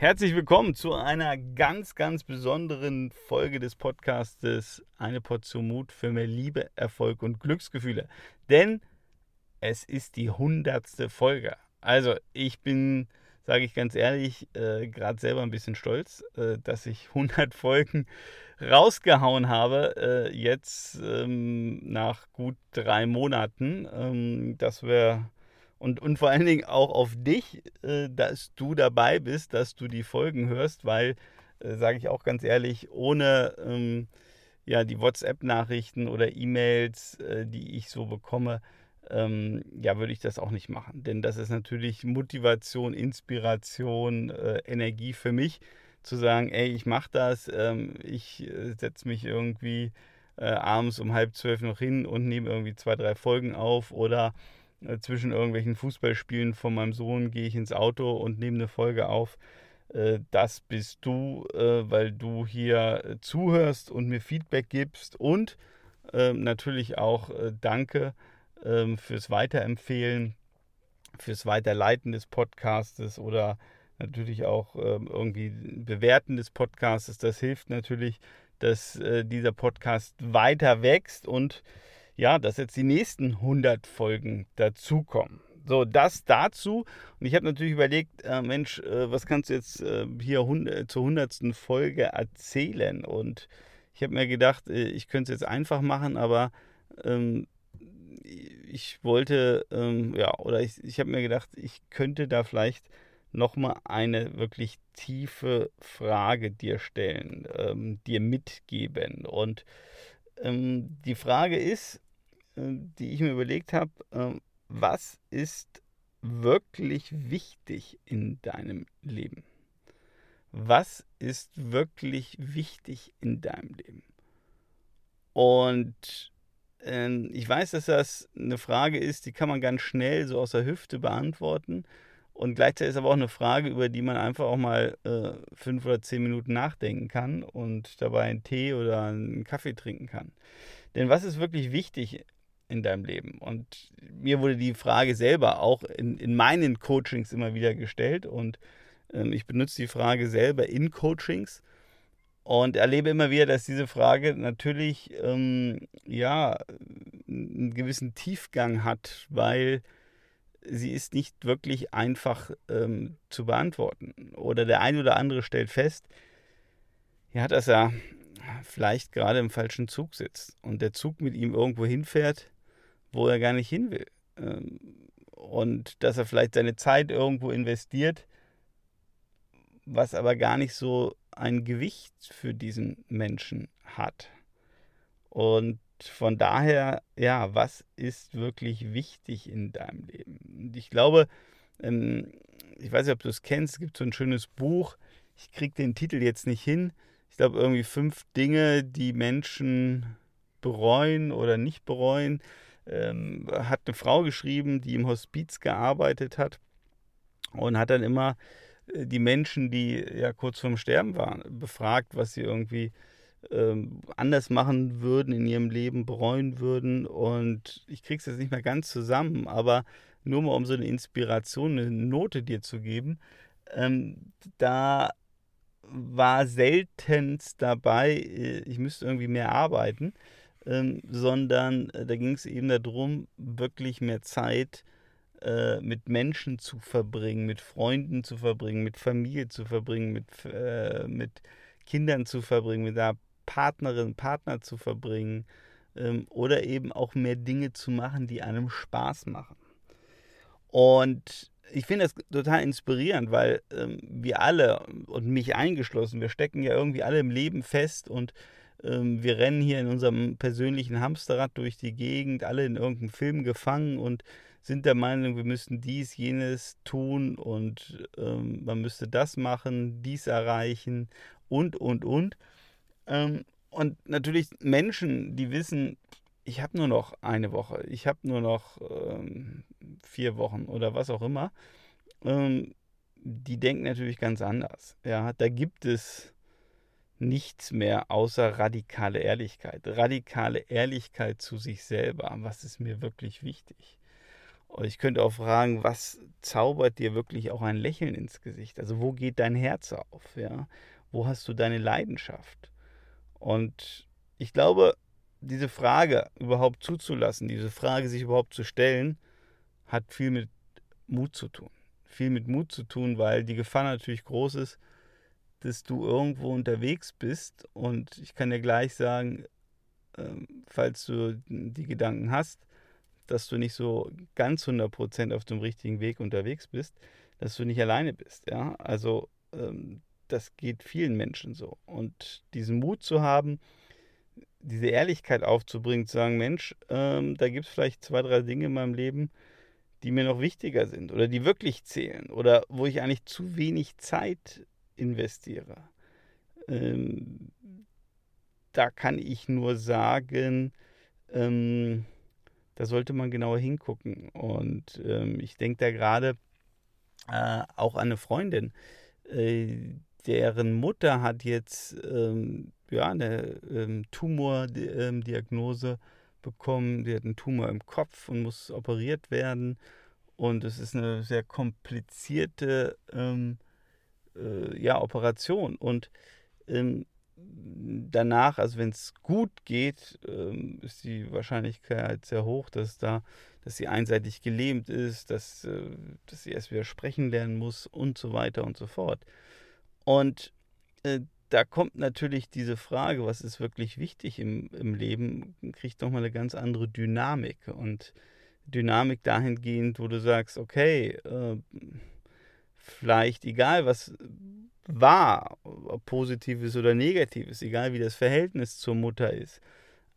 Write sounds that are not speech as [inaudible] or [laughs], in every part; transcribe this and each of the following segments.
Herzlich willkommen zu einer ganz, ganz besonderen Folge des Podcastes Eine Portion Mut für mehr Liebe, Erfolg und Glücksgefühle. Denn es ist die hundertste Folge. Also ich bin, sage ich ganz ehrlich, äh, gerade selber ein bisschen stolz, äh, dass ich 100 [laughs] Folgen rausgehauen habe, äh, jetzt ähm, nach gut drei Monaten. Ähm, das wäre und, und vor allen Dingen auch auf dich, äh, dass du dabei bist, dass du die Folgen hörst, weil, äh, sage ich auch ganz ehrlich, ohne ähm, ja, die WhatsApp-Nachrichten oder E-Mails, äh, die ich so bekomme, ähm, ja, würde ich das auch nicht machen. Denn das ist natürlich Motivation, Inspiration, äh, Energie für mich, zu sagen, ey, ich mache das, ähm, ich äh, setze mich irgendwie äh, abends um halb zwölf noch hin und nehme irgendwie zwei, drei Folgen auf oder zwischen irgendwelchen Fußballspielen von meinem Sohn gehe ich ins Auto und nehme eine Folge auf. Äh, das bist du, äh, weil du hier zuhörst und mir Feedback gibst und ähm, natürlich auch danke ähm, fürs Weiterempfehlen, fürs Weiterleiten des Podcastes oder natürlich auch ähm, irgendwie Bewerten des Podcastes. Das hilft natürlich, dass dieser Podcast weiter wächst und ja, dass jetzt die nächsten 100 Folgen dazukommen. So, das dazu. Und ich habe natürlich überlegt, äh, Mensch, äh, was kannst du jetzt äh, hier äh, zur 100. Folge erzählen? Und ich habe mir gedacht, äh, ich könnte es jetzt einfach machen, aber ähm, ich wollte, ähm, ja, oder ich, ich habe mir gedacht, ich könnte da vielleicht nochmal eine wirklich tiefe Frage dir stellen, ähm, dir mitgeben. Und ähm, die Frage ist, die ich mir überlegt habe, ähm, was ist wirklich wichtig in deinem Leben? Was ist wirklich wichtig in deinem Leben? Und äh, ich weiß, dass das eine Frage ist, die kann man ganz schnell so aus der Hüfte beantworten. Und gleichzeitig ist aber auch eine Frage, über die man einfach auch mal äh, fünf oder zehn Minuten nachdenken kann und dabei einen Tee oder einen Kaffee trinken kann. Denn was ist wirklich wichtig in deinem Leben? Und mir wurde die Frage selber auch in, in meinen Coachings immer wieder gestellt und ähm, ich benutze die Frage selber in Coachings und erlebe immer wieder, dass diese Frage natürlich ähm, ja einen gewissen Tiefgang hat, weil sie ist nicht wirklich einfach ähm, zu beantworten. Oder der eine oder andere stellt fest, ja, dass er vielleicht gerade im falschen Zug sitzt und der Zug mit ihm irgendwo hinfährt, wo er gar nicht hin will. Ähm, und dass er vielleicht seine Zeit irgendwo investiert, was aber gar nicht so ein Gewicht für diesen Menschen hat. Und von daher, ja, was ist wirklich wichtig in deinem Leben? Und ich glaube, ähm, ich weiß nicht, ob du es kennst, es gibt so ein schönes Buch, ich kriege den Titel jetzt nicht hin. Ich glaube, irgendwie fünf Dinge, die Menschen bereuen oder nicht bereuen ähm, hat eine Frau geschrieben, die im Hospiz gearbeitet hat und hat dann immer äh, die Menschen, die ja kurz vorm Sterben waren, befragt, was sie irgendwie ähm, anders machen würden in ihrem Leben, bereuen würden. Und ich kriege es jetzt nicht mehr ganz zusammen, aber nur mal um so eine Inspiration, eine Note dir zu geben, ähm, da war seltenst dabei, äh, ich müsste irgendwie mehr arbeiten ähm, sondern äh, da ging es eben darum, wirklich mehr Zeit äh, mit Menschen zu verbringen, mit Freunden zu verbringen, mit Familie zu verbringen, mit, äh, mit Kindern zu verbringen, mit einer Partnerin, Partner zu verbringen ähm, oder eben auch mehr Dinge zu machen, die einem Spaß machen. Und ich finde das total inspirierend, weil ähm, wir alle und mich eingeschlossen, wir stecken ja irgendwie alle im Leben fest und wir rennen hier in unserem persönlichen Hamsterrad durch die Gegend, alle in irgendeinem Film gefangen und sind der Meinung, wir müssten dies, jenes tun und ähm, man müsste das machen, dies erreichen und, und, und. Ähm, und natürlich Menschen, die wissen, ich habe nur noch eine Woche, ich habe nur noch ähm, vier Wochen oder was auch immer, ähm, die denken natürlich ganz anders. Ja, da gibt es nichts mehr außer radikale Ehrlichkeit. Radikale Ehrlichkeit zu sich selber. Was ist mir wirklich wichtig? Und ich könnte auch fragen, was zaubert dir wirklich auch ein Lächeln ins Gesicht? Also wo geht dein Herz auf? Ja? Wo hast du deine Leidenschaft? Und ich glaube, diese Frage überhaupt zuzulassen, diese Frage sich überhaupt zu stellen, hat viel mit Mut zu tun. Viel mit Mut zu tun, weil die Gefahr natürlich groß ist, dass du irgendwo unterwegs bist. Und ich kann dir gleich sagen, ähm, falls du die Gedanken hast, dass du nicht so ganz 100% auf dem richtigen Weg unterwegs bist, dass du nicht alleine bist. Ja? Also ähm, das geht vielen Menschen so. Und diesen Mut zu haben, diese Ehrlichkeit aufzubringen, zu sagen, Mensch, ähm, da gibt es vielleicht zwei, drei Dinge in meinem Leben, die mir noch wichtiger sind oder die wirklich zählen oder wo ich eigentlich zu wenig Zeit investiere. Ähm, da kann ich nur sagen, ähm, da sollte man genauer hingucken. Und ähm, ich denke da gerade äh, auch an eine Freundin, äh, deren Mutter hat jetzt ähm, ja, eine ähm, Tumordiagnose bekommen. Die hat einen Tumor im Kopf und muss operiert werden. Und es ist eine sehr komplizierte ähm, äh, ja, Operation. Und ähm, danach, also wenn es gut geht, ähm, ist die Wahrscheinlichkeit sehr hoch, dass da, dass sie einseitig gelähmt ist, dass, äh, dass sie erst wieder sprechen lernen muss und so weiter und so fort. Und äh, da kommt natürlich diese Frage, was ist wirklich wichtig im, im Leben, kriegt nochmal eine ganz andere Dynamik. Und Dynamik dahingehend, wo du sagst, okay, äh, vielleicht egal was war, ob positives oder negatives, egal wie das Verhältnis zur Mutter ist.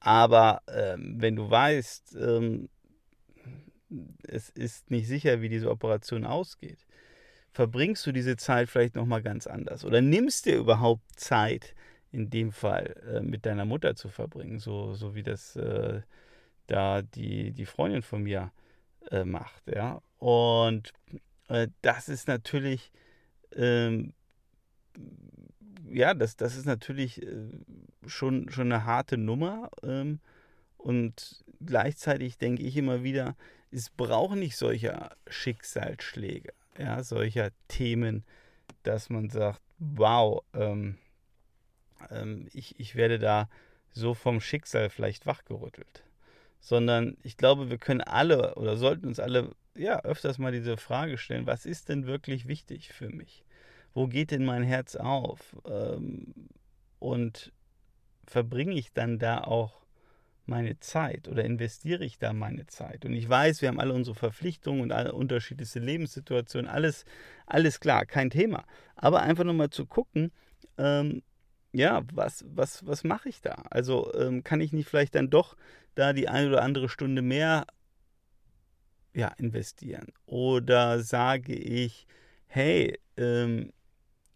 Aber ähm, wenn du weißt, ähm, es ist nicht sicher, wie diese Operation ausgeht, verbringst du diese Zeit vielleicht nochmal ganz anders oder nimmst dir überhaupt Zeit, in dem Fall äh, mit deiner Mutter zu verbringen, so, so wie das äh, da die, die Freundin von mir äh, macht. Ja? Und das ist natürlich ähm, ja, das, das ist natürlich äh, schon, schon eine harte Nummer. Ähm, und gleichzeitig denke ich immer wieder, es braucht nicht solcher Schicksalsschläge, ja, solcher Themen, dass man sagt, wow, ähm, ähm, ich, ich werde da so vom Schicksal vielleicht wachgerüttelt. Sondern ich glaube, wir können alle oder sollten uns alle ja öfters mal diese Frage stellen, was ist denn wirklich wichtig für mich? wo geht denn mein Herz auf? Ähm, und verbringe ich dann da auch meine Zeit oder investiere ich da meine Zeit? Und ich weiß, wir haben alle unsere Verpflichtungen und alle unterschiedliche Lebenssituationen, alles, alles klar, kein Thema. Aber einfach nochmal zu gucken, ähm, ja, was, was, was mache ich da? Also ähm, kann ich nicht vielleicht dann doch da die eine oder andere Stunde mehr ja, investieren? Oder sage ich, hey, ähm,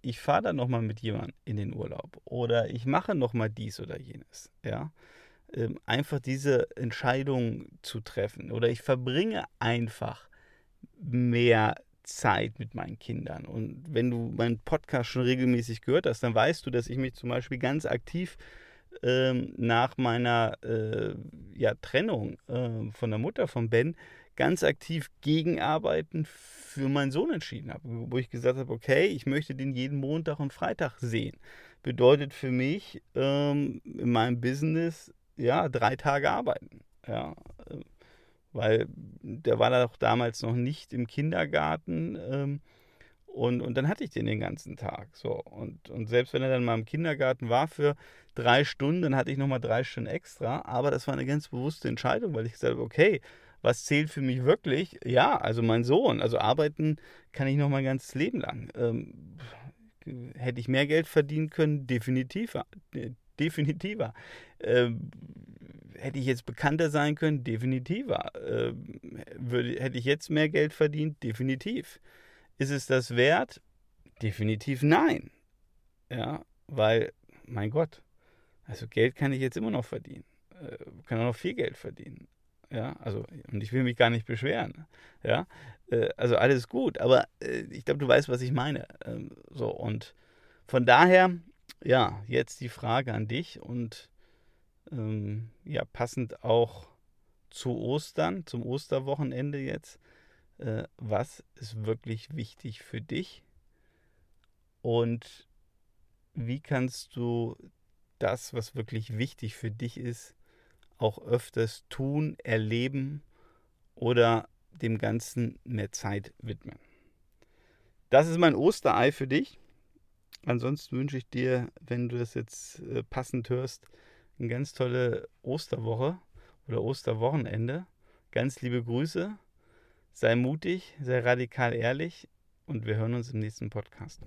ich fahre dann nochmal mit jemandem in den Urlaub oder ich mache nochmal dies oder jenes. Ja? Ähm, einfach diese Entscheidung zu treffen oder ich verbringe einfach mehr Zeit mit meinen Kindern. Und wenn du meinen Podcast schon regelmäßig gehört hast, dann weißt du, dass ich mich zum Beispiel ganz aktiv ähm, nach meiner äh, ja, Trennung äh, von der Mutter von Ben ganz aktiv gegenarbeiten für meinen Sohn entschieden habe, wo ich gesagt habe, okay, ich möchte den jeden Montag und Freitag sehen. Bedeutet für mich ähm, in meinem Business ja drei Tage arbeiten. Ja, äh, weil der war doch damals noch nicht im Kindergarten. Ähm, und, und dann hatte ich den den ganzen Tag. So. Und, und selbst wenn er dann mal im Kindergarten war für drei Stunden, dann hatte ich nochmal drei Stunden extra. Aber das war eine ganz bewusste Entscheidung, weil ich gesagt habe, okay, was zählt für mich wirklich? Ja, also mein Sohn. Also arbeiten kann ich noch mein ganzes Leben lang. Ähm, hätte ich mehr Geld verdienen können? Definitiver. Definitiver. Ähm, hätte ich jetzt bekannter sein können? Definitiver. Ähm, würde, hätte ich jetzt mehr Geld verdient? Definitiv. Ist es das wert? Definitiv nein. Ja, weil, mein Gott, also Geld kann ich jetzt immer noch verdienen. Äh, kann auch noch viel Geld verdienen. Ja, also, und ich will mich gar nicht beschweren. Ja, äh, also alles gut, aber äh, ich glaube, du weißt, was ich meine. Ähm, so, und von daher, ja, jetzt die Frage an dich und ähm, ja, passend auch zu Ostern, zum Osterwochenende jetzt, äh, was ist wirklich wichtig für dich und wie kannst du das, was wirklich wichtig für dich ist, auch öfters tun, erleben oder dem Ganzen mehr Zeit widmen. Das ist mein Osterei für dich. Ansonsten wünsche ich dir, wenn du das jetzt äh, passend hörst, eine ganz tolle Osterwoche oder Osterwochenende. Ganz liebe Grüße. Sei mutig, sei radikal ehrlich und wir hören uns im nächsten Podcast.